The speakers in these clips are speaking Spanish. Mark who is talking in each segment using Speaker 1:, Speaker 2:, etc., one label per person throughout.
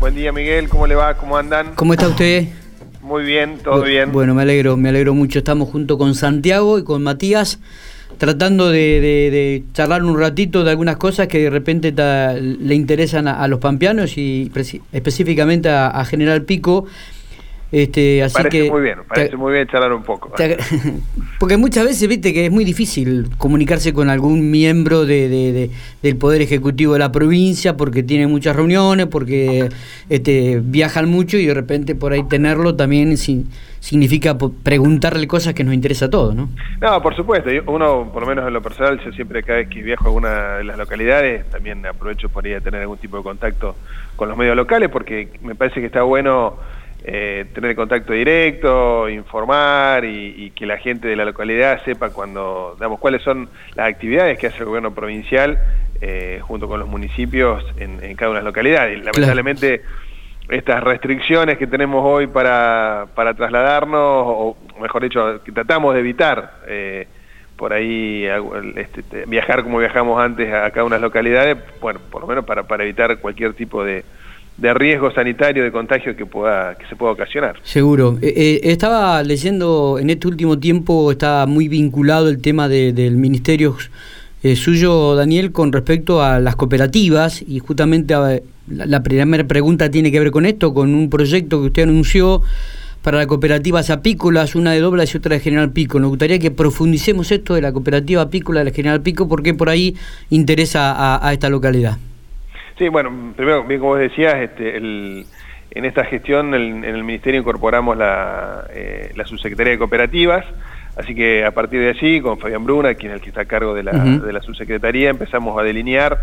Speaker 1: Buen día, Miguel. ¿Cómo le va? ¿Cómo andan?
Speaker 2: ¿Cómo está usted?
Speaker 1: Muy bien, todo bien.
Speaker 2: Bueno, me alegro, me alegro mucho. Estamos junto con Santiago y con Matías tratando de, charlar un ratito de algunas cosas que de repente le interesan a, los pampeanos y específicamente a General Pico.
Speaker 1: Este, así parece muy bien, parece muy bien charlar un poco.
Speaker 2: porque muchas veces, viste, que es muy difícil comunicarse con algún miembro de, del Poder Ejecutivo de la provincia porque tiene muchas reuniones, porque este, viajan mucho y de repente por ahí tenerlo también significa preguntarle cosas que nos interesa a todos, ¿no?
Speaker 1: No, por supuesto. Uno, por lo menos en lo personal, yo siempre cada vez que viajo a alguna de las localidades, también aprovecho por ir a tener algún tipo de contacto con los medios locales porque me parece que está bueno eh, tener contacto directo, informar y, que la gente de la localidad sepa cuando, damos cuáles son las actividades que hace el gobierno provincial eh, junto con los municipios en, cada una de las localidades. Lamentablemente, estas restricciones que tenemos hoy para, para trasladarnos, o mejor dicho, que tratamos de evitar eh, por ahí este, viajar como viajamos antes a cada una de las localidades, bueno, por lo menos para, para evitar cualquier tipo de de riesgo sanitario de contagio que pueda que se pueda ocasionar.
Speaker 2: Seguro. Eh, eh, estaba leyendo en este último tiempo está muy vinculado el tema del ministerio eh, suyo Daniel con respecto a las cooperativas y justamente la, primera pregunta tiene que ver con esto, con un proyecto que usted anunció para las cooperativas apícolas, una de Doblas y otra de General Pico. Nos gustaría que profundicemos esto de la cooperativa apícola de la General Pico porque por ahí interesa a esta localidad.
Speaker 1: Sí, bueno, primero, bien como vos decías, este, el, en esta gestión en el Ministerio incorporamos la, eh, la subsecretaría de cooperativas, así que a partir de allí, con Fabián Bruna, quien es el que está a cargo de la, de la subsecretaría, empezamos a delinear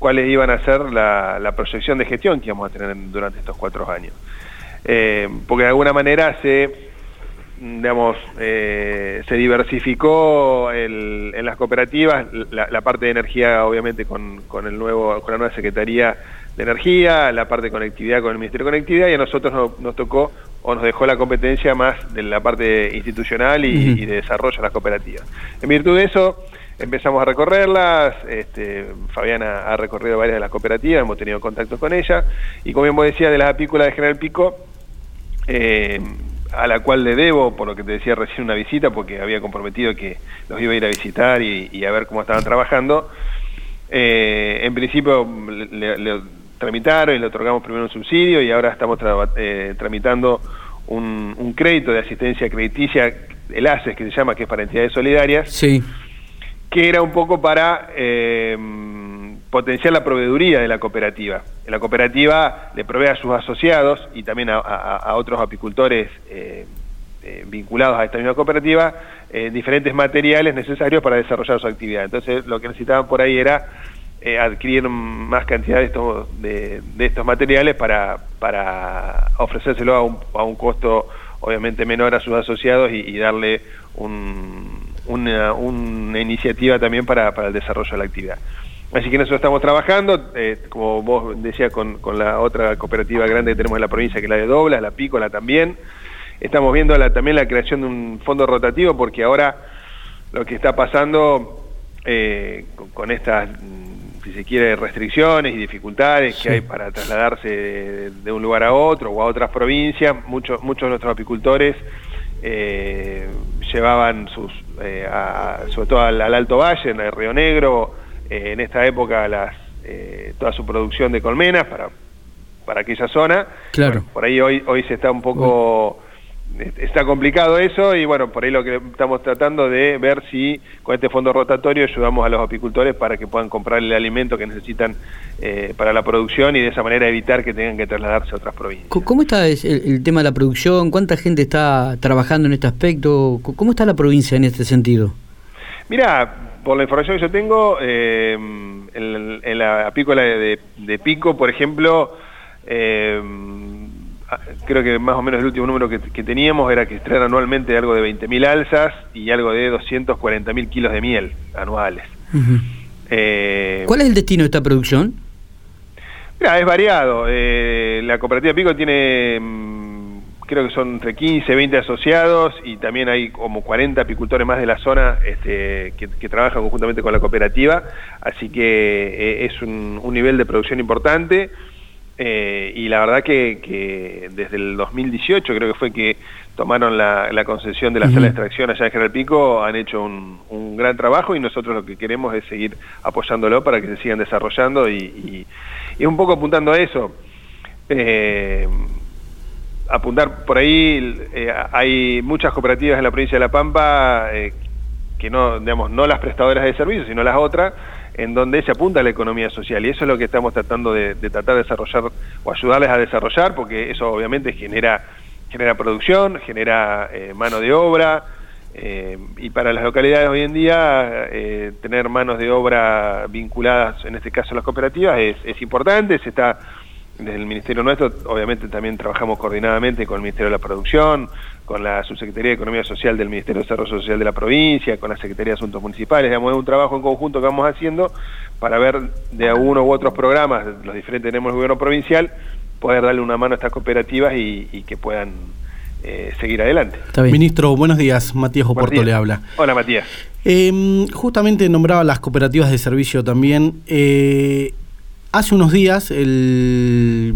Speaker 1: cuáles iban a ser la, la, proyección de gestión que íbamos a tener durante estos cuatro años. Eh, porque de alguna manera se digamos, eh, se diversificó el, en las cooperativas la, parte de energía, obviamente, con, con, el nuevo, con la nueva Secretaría de Energía, la parte de conectividad con el Ministerio de Conectividad, y a nosotros nos, tocó o nos dejó la competencia más de la parte institucional y, de desarrollo de las cooperativas. En virtud de eso, empezamos a recorrerlas, este, Fabiana ha recorrido varias de las cooperativas, hemos tenido contacto con ella, y como bien vos decía, de las apícolas de General Pico, eh, a la cual le debo, por lo que te decía recién, una visita, porque había comprometido que los iba a ir a visitar y, a ver cómo estaban trabajando. Eh, en principio le, tramitaron y le otorgamos primero un subsidio y ahora estamos eh, tramitando un, crédito de asistencia crediticia, el ACES que se llama, que es para entidades solidarias,
Speaker 2: sí.
Speaker 1: que era un poco para... Eh, potenciar la proveeduría de la cooperativa. La cooperativa le provee a sus asociados y también a, otros apicultores eh, eh, vinculados a esta misma cooperativa eh, diferentes materiales necesarios para desarrollar su actividad. Entonces lo que necesitaban por ahí era adquirir más cantidad de estos, materiales para, para ofrecérselo a un, costo obviamente menor a sus asociados y, darle una, iniciativa también para el desarrollo de la actividad. Así que en eso estamos trabajando, eh, como vos decías, con, la otra cooperativa grande que tenemos en la provincia, que es la de Doblas, la Pícola también. Estamos viendo también la creación de un fondo rotativo, porque ahora lo que está pasando eh, con, estas, si se quiere, restricciones y dificultades que hay para trasladarse de, un lugar a otro o a otras provincias, muchos, muchos de nuestros apicultores eh, llevaban sus, sobre todo al, Alto Valle, en el Río Negro, eh, en esta época las, eh, toda su producción de colmenas para, para aquella zona.
Speaker 2: Claro.
Speaker 1: por ahí hoy, hoy se está un poco... Está complicado eso y bueno, por ahí lo que estamos tratando de ver si con este fondo rotatorio ayudamos a los apicultores para que puedan comprar el alimento que necesitan eh, para la producción y de esa manera evitar que tengan que trasladarse a otras provincias.
Speaker 2: ¿Cómo está el, tema de la producción? ¿Cuánta gente está trabajando en este aspecto? ¿Cómo está la provincia en este sentido?
Speaker 1: Mira, por la información que yo tengo, eh, en, la apícola de, Pico, por ejemplo, eh, creo que más o menos el último número que, teníamos era que extraer anualmente algo de 20.000 alzas y algo de 240.000 kilos de miel anuales.
Speaker 2: Eh, ¿Cuál es el destino de esta producción?
Speaker 1: Mira, es variado. la cooperativa Pico tiene creo que son entre 15, 20 asociados y también hay como 40 apicultores más de la zona este, que, trabajan conjuntamente con la cooperativa, así que eh, es un, nivel de producción importante. eh, y la verdad que, desde el 2018 creo que fue que tomaron la, concesión de la sala de extracción allá en General Pico, han hecho un, gran trabajo y nosotros lo que queremos es seguir apoyándolo para que se sigan desarrollando y, un poco apuntando a eso. Eh, apuntar por ahí, eh, hay muchas cooperativas en la provincia de La Pampa que no, digamos, no las prestadoras de servicios, sino las otras, en donde se apunta a la economía social. Y eso es lo que estamos tratando de, tratar de desarrollar o ayudarles a desarrollar, porque eso obviamente genera, genera producción, genera eh, mano de obra, eh, y para las localidades hoy en día eh, tener manos de obra vinculadas, en este caso a las cooperativas, es, es importante, se está desde el Ministerio nuestro, obviamente también trabajamos coordinadamente con el Ministerio de la Producción, con la Subsecretaría de Economía Social del Ministerio de Desarrollo Social de la provincia, con la Secretaría de Asuntos Municipales, digamos, es un trabajo en conjunto que vamos haciendo para ver de uno u otros programas, los diferentes tenemos el gobierno provincial, poder darle una mano a estas cooperativas y, que puedan eh, seguir adelante.
Speaker 3: Ministro, buenos días. Matías Oporto le habla.
Speaker 1: Hola, Matías.
Speaker 3: Em, justamente nombraba las cooperativas de servicio también. Eh, Hace unos días el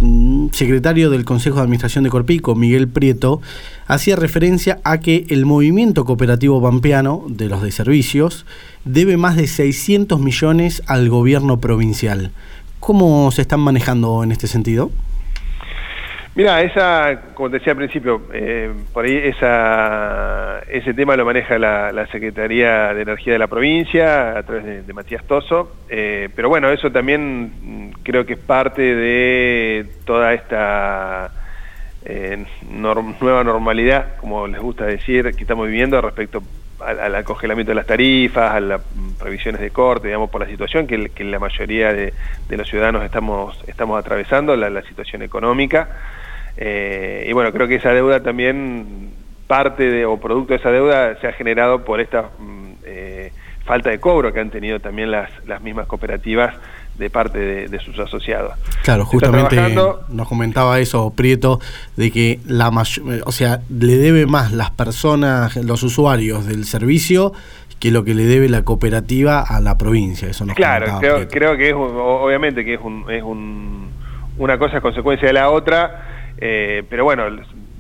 Speaker 3: secretario del Consejo de Administración de Corpico, Miguel Prieto, hacía referencia a que el movimiento cooperativo pampeano de los de servicios debe más de 600 millones al gobierno provincial. ¿Cómo se están manejando en este sentido?
Speaker 1: Mira, esa, como te decía al principio, eh, por ahí ese tema lo maneja la, Secretaría de Energía de la provincia a través de, Matías Toso, eh, pero bueno, eso también mm, creo que es parte de toda esta eh, nueva normalidad, como les gusta decir, que estamos viviendo respecto al, congelamiento de las tarifas, a las previsiones de corte, digamos, por la situación que, la mayoría de, los ciudadanos estamos, estamos atravesando, la situación económica. Eh, y bueno, creo que esa deuda también, parte de, o producto de esa deuda, se ha generado por esta mm, eh, falta de cobro que han tenido también las, las mismas cooperativas de parte de, sus asociados.
Speaker 3: Claro, justamente nos comentaba eso Prieto, de que la o sea, le debe más las personas, los usuarios del servicio que lo que le debe la cooperativa a la provincia. Eso nos
Speaker 1: claro, creo, creo, que es obviamente que es, un, es un, una cosa es consecuencia de la otra eh, pero bueno,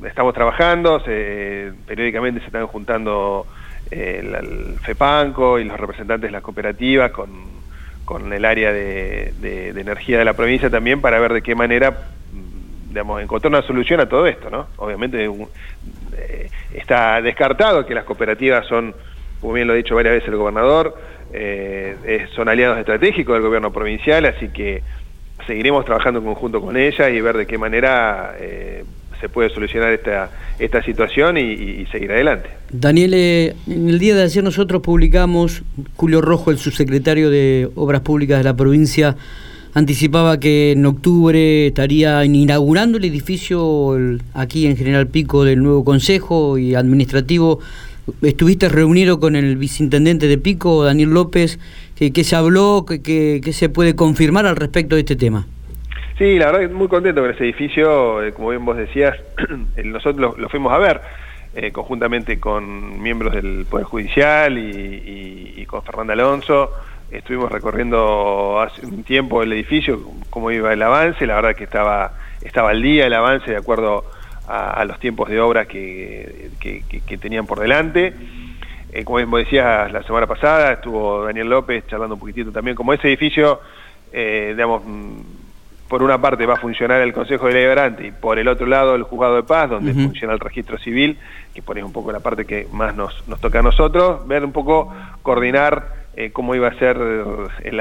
Speaker 1: estamos trabajando, periódicamente se están juntando eh, el, FEPANCO y los representantes de las cooperativas con, con el área de, energía de la provincia también para ver de qué manera mm, digamos, encontrar una solución a todo esto, ¿no? Obviamente eh, está descartado que las cooperativas son, como bien lo ha dicho varias veces el gobernador, son aliados estratégicos del gobierno provincial, así que seguiremos trabajando en conjunto con ella y ver de qué manera eh, se puede solucionar esta, esta situación y, seguir adelante.
Speaker 2: Daniel, eh, en el día de ayer nosotros publicamos, Julio Rojo, el subsecretario de Obras Públicas de la provincia, anticipaba que en octubre estaría inaugurando el edificio aquí en General Pico del nuevo Consejo y Administrativo. Estuviste reunido con el viceintendente de Pico, Daniel López, ¿Qué, se habló? ¿Qué, se puede confirmar al respecto de este tema?
Speaker 1: Sí, la verdad muy contento con ese edificio, eh, como bien vos decías, nosotros lo, fuimos a ver eh, conjuntamente con miembros del Poder Judicial y, con Fernando Alonso. Estuvimos recorriendo hace un tiempo el edificio, cómo iba el avance, la verdad que estaba, estaba al día el avance de acuerdo a, los tiempos de obra que, que tenían por delante. Eh, como vos decías la semana pasada, estuvo Daniel López charlando un poquitito también, como ese edificio, eh, digamos, mm, por una parte va a funcionar el Consejo Deliberante y por el otro lado el Juzgado de Paz, donde funciona el registro civil, que pone un poco la parte que más nos, nos toca a nosotros, ver un poco, coordinar eh, cómo iba a ser el,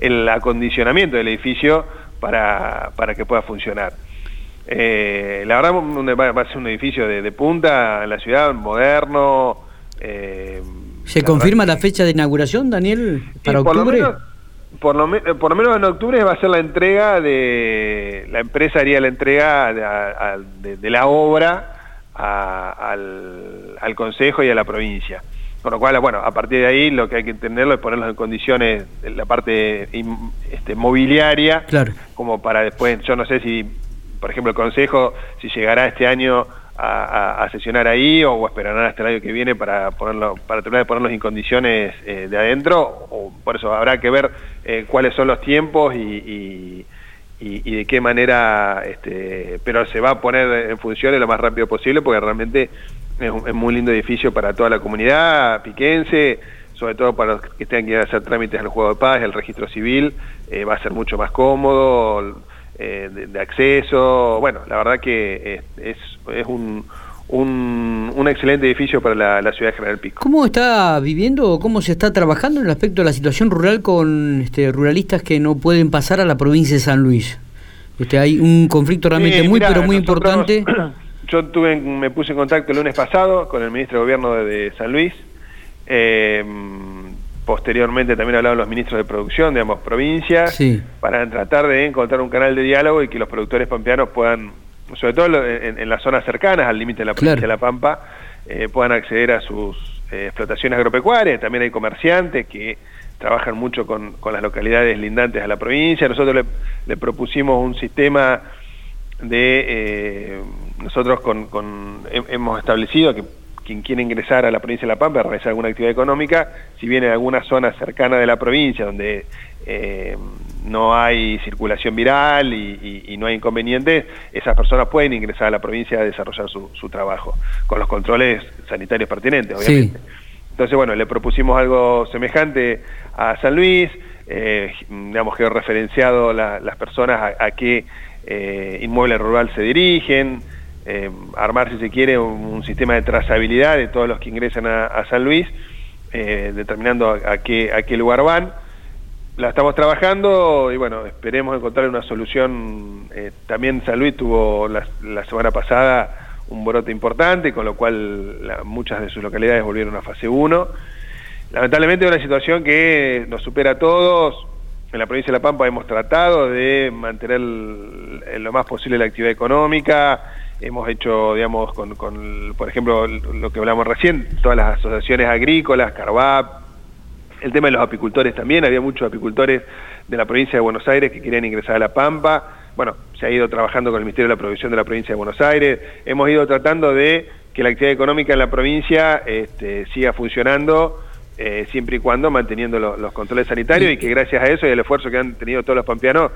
Speaker 1: el, acondicionamiento del edificio para, para que pueda funcionar. la verdad va a ser un edificio de, de punta en la ciudad, moderno,
Speaker 2: eh, ¿Se confirma la fecha de inauguración, Daniel, para octubre?
Speaker 1: por, lo por, lo menos en octubre va a ser la entrega de... La empresa haría la entrega de, la obra al, al Consejo y a la provincia. Con lo cual, bueno, a partir de ahí lo que hay que entenderlo es ponerlos en condiciones, en la parte este, mobiliaria,
Speaker 2: claro.
Speaker 1: como para después, yo no sé si, por ejemplo, el Consejo, si llegará este año a, sesionar ahí o esperarán hasta el año que viene para ponerlo para terminar de ponerlos en condiciones eh, de adentro o por eso habrá que ver eh, cuáles son los tiempos y, y, de qué manera, este, pero se va a poner en funciones lo más rápido posible porque realmente es un muy lindo edificio para toda la comunidad piquense, sobre todo para los que tengan que hacer trámites al juego de paz, el registro civil, eh, va a ser mucho más cómodo, eh, de, acceso, bueno, la verdad que es, es, un, un, excelente edificio para la, ciudad de General Pico.
Speaker 2: ¿Cómo está viviendo o cómo se está trabajando en el aspecto de la situación rural con este, ruralistas que no pueden pasar a la provincia de San Luis? Este, hay un conflicto realmente muy, pero muy importante.
Speaker 1: Yo tuve, me puse en contacto el lunes pasado con el ministro de Gobierno de, San Luis. Eh, posteriormente también hablaron los ministros de producción de ambas provincias para tratar de encontrar un canal de diálogo y que los productores pampeanos puedan sobre todo en, las zonas cercanas al límite de la provincia de La Pampa, eh, puedan acceder a sus eh, explotaciones agropecuarias. También hay comerciantes que trabajan mucho con, las localidades lindantes a la provincia. Nosotros le, propusimos un sistema de... Eh, nosotros con, hemos establecido que quien quiere ingresar a la provincia de La Pampa a realizar alguna actividad económica, si viene en alguna zona cercana de la provincia donde no hay circulación viral y, no hay inconvenientes, esas personas pueden ingresar a la provincia a desarrollar su, trabajo, con los controles sanitarios pertinentes, obviamente. Entonces, bueno, le propusimos algo semejante a San Luis, eh, digamos, que referenciado las personas a, qué eh, inmueble rural se dirigen, eh, armar, si se quiere, un, sistema de trazabilidad de todos los que ingresan a, San Luis, determinando a, qué, a qué lugar van la estamos trabajando y bueno, esperemos encontrar una solución. Eh, también San Luis tuvo la, semana pasada un brote importante, con lo cual muchas de sus localidades volvieron a fase 1. Lamentablemente es una situación que nos supera a todos. En la provincia de La Pampa hemos tratado de mantener en lo más posible la actividad económica. Hemos hecho, digamos, con, con, por ejemplo, lo que hablamos recién, todas las asociaciones agrícolas, Carvap, el tema de los apicultores también, había muchos apicultores de la provincia de Buenos Aires que querían ingresar a La Pampa. Bueno, se ha ido trabajando con el Ministerio de la Provisión de la provincia de Buenos Aires. Hemos ido tratando de que la actividad económica en la provincia este, siga funcionando eh, siempre y cuando manteniendo los controles sanitarios y que gracias a eso y al esfuerzo que han tenido todos los pampeanos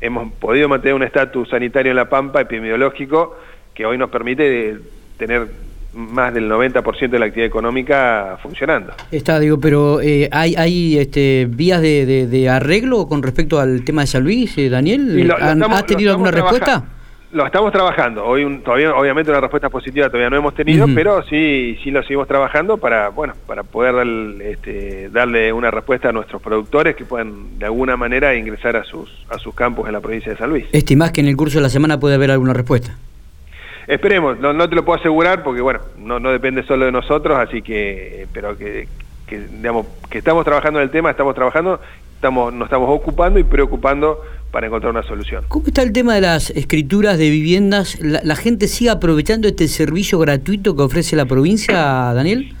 Speaker 1: hemos podido mantener un estatus sanitario en La Pampa epidemiológico que hoy nos permite tener más del 90% de la actividad económica funcionando.
Speaker 2: Está, digo, pero eh, ¿hay, hay este, vías de, arreglo con respecto al tema de San Luis, eh, Daniel? ¿Has tenido alguna respuesta?
Speaker 1: Lo estamos trabajando. Hoy todavía, obviamente, una respuesta positiva todavía no hemos tenido, pero sí, sí lo seguimos trabajando para, bueno, para poder este, darle una respuesta a nuestros productores que puedan de alguna manera ingresar a sus, a sus campos en la provincia de San Luis.
Speaker 2: ¿Estimás que en el curso de la semana puede haber alguna respuesta?
Speaker 1: Esperemos, no, no te lo puedo asegurar porque bueno, no, no depende solo de nosotros, así que, pero que, digamos, que estamos trabajando en el tema, estamos trabajando, estamos, nos estamos ocupando y preocupando para encontrar una solución.
Speaker 2: ¿Cómo está el tema de las escrituras de viviendas? ¿La, gente sigue aprovechando este servicio gratuito que ofrece la provincia, Daniel?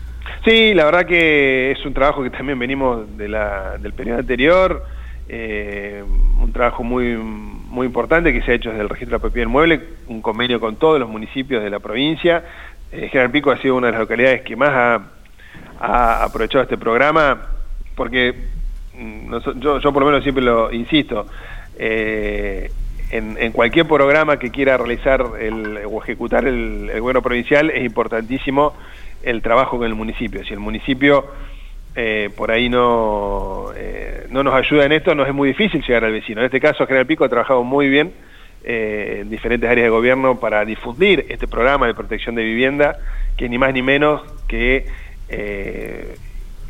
Speaker 1: Sí, la verdad que es un trabajo que también venimos de la, del periodo anterior, eh, un trabajo muy muy importante que se ha hecho desde el registro de la propiedad inmueble, un convenio con todos los municipios de la provincia. Eh, General Pico ha sido una de las localidades que más ha, aprovechado este programa, porque mm, yo, por lo menos siempre lo insisto, eh, en, cualquier programa que quiera realizar el, o ejecutar el gobierno provincial es importantísimo el trabajo con el municipio. Si el municipio eh, por ahí no, eh, no nos ayuda en esto, nos es muy difícil llegar al vecino. En este caso, General Pico ha trabajado muy bien eh, en diferentes áreas de gobierno para difundir este programa de protección de vivienda, que ni más ni menos que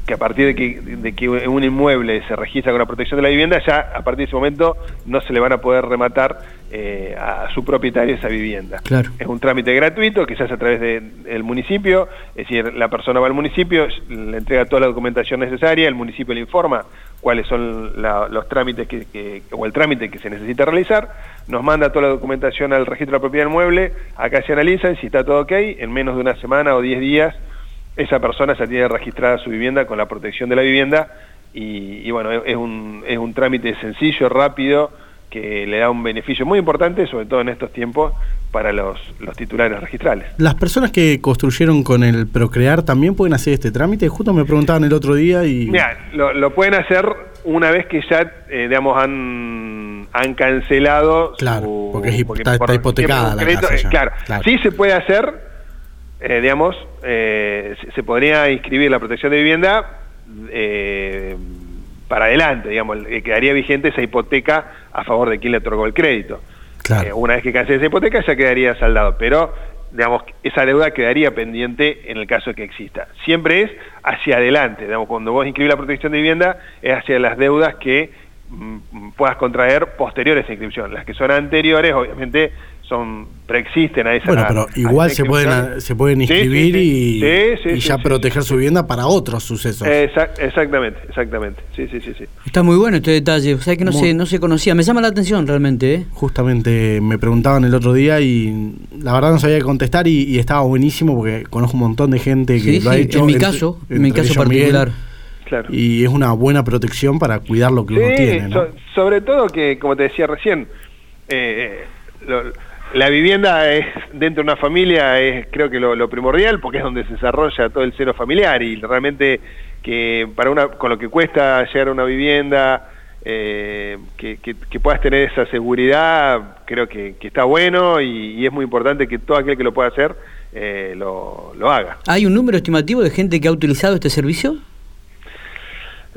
Speaker 1: que a partir de que, de que un inmueble se registra con la protección de la vivienda, ya a partir de ese momento no se le van a poder rematar eh, a su propietario esa vivienda.
Speaker 2: Claro.
Speaker 1: Es un trámite gratuito que se hace a través del municipio, es decir, la persona va al municipio, le entrega toda la documentación necesaria, el municipio le informa cuáles son los trámites que, o el trámite que se necesita realizar, nos manda toda la documentación al registro de la propiedad del mueble, acá se analizan, si está todo ok, en menos de una semana o 10 días esa persona ya tiene registrada su vivienda con la protección de la vivienda y, bueno, es un, es un trámite sencillo, rápido, que le da un beneficio muy importante, sobre todo en estos tiempos, para los, los titulares registrales.
Speaker 3: ¿Las personas que construyeron con el Procrear también pueden hacer este trámite? Justo me preguntaban el otro día y...
Speaker 1: Mira, lo, lo pueden hacer una vez que ya, eh, digamos, han, han cancelado
Speaker 3: Claro,
Speaker 1: su-
Speaker 3: porque es
Speaker 1: porque
Speaker 3: está-
Speaker 1: por
Speaker 3: está hipotecada la casa
Speaker 1: eh,
Speaker 3: ya.
Speaker 1: Claro,
Speaker 3: Claro.
Speaker 1: sí se puede hacer, eh, digamos, eh, se, podría inscribir la protección de vivienda para adelante, digamos, quedaría vigente esa hipoteca a favor de quien le otorgó el crédito.
Speaker 3: Claro.
Speaker 1: Eh, una vez que cancele esa hipoteca ya quedaría saldado, pero digamos esa deuda quedaría pendiente en el caso de que exista. Siempre es hacia adelante, digamos, cuando vos inscribís la protección de vivienda es hacia las deudas que mm, puedas contraer posteriores a inscripción. Las que son anteriores, obviamente, son preexisten a esa
Speaker 3: Bueno, pero igual se pueden, se pueden
Speaker 1: Sí, sí,
Speaker 3: inscribir
Speaker 1: sí.
Speaker 3: y,
Speaker 1: Sí, sí,
Speaker 3: y
Speaker 1: sí,
Speaker 3: ya
Speaker 1: sí,
Speaker 3: proteger
Speaker 1: sí,
Speaker 3: su vivienda para otros sucesos.
Speaker 1: Exact- exactamente, exactamente. Sí, sí, sí, sí.
Speaker 2: Está muy bueno este detalle, o sea que no,
Speaker 3: Muy-
Speaker 2: se, no se conocía. Me llama la atención realmente, ¿eh?
Speaker 3: Justamente me preguntaban el otro día y la verdad no sabía qué contestar y, y estaba buenísimo porque conozco un montón de gente que
Speaker 2: Sí,
Speaker 3: lo ha hecho.
Speaker 2: en mi
Speaker 3: entre-
Speaker 2: caso, en mi caso
Speaker 3: Miguel,
Speaker 2: particular.
Speaker 1: Claro.
Speaker 3: y es una buena protección para cuidar lo que uno tiene. ¿no?
Speaker 1: so- sobre todo que, como te decía recién, eh, lo- la vivienda es dentro de una familia es creo que lo, primordial porque es donde se desarrolla todo el seno familiar y realmente que para una con lo que cuesta llegar a una vivienda eh, que, puedas tener esa seguridad creo que, que está bueno y, y es muy importante que todo aquel que lo pueda hacer eh, lo, lo haga.
Speaker 2: ¿Hay un número estimativo de gente que ha utilizado este servicio?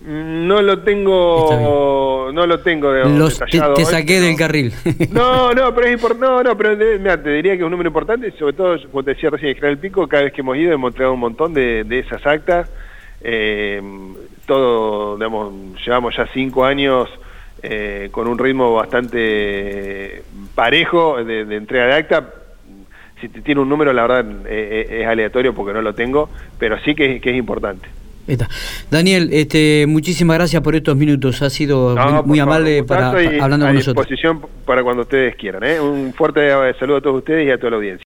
Speaker 1: No lo tengo, no lo tengo digamos,
Speaker 2: Los- te, saqué del carril.
Speaker 1: No, no, pero es importante. No, no, pero mira, te diría que es un número importante, sobre todo, como te decía recién, General Pico, cada vez que hemos ido hemos entregado un montón de, de esas actas. Eh, todo, digamos, llevamos ya cinco años eh, con un ritmo bastante parejo de, de entrega de acta. Si te tiene un número, la verdad, eh, eh, es aleatorio porque no lo tengo, pero sí que es importante.
Speaker 2: Está. Daniel, este, muchísimas gracias por estos minutos. Ha sido
Speaker 1: No,
Speaker 2: muy, muy amable para,
Speaker 1: y
Speaker 2: hablando
Speaker 1: a
Speaker 2: con nosotros.
Speaker 1: disposición para cuando ustedes quieran. ¿eh? Un fuerte saludo a todos ustedes y a toda la audiencia.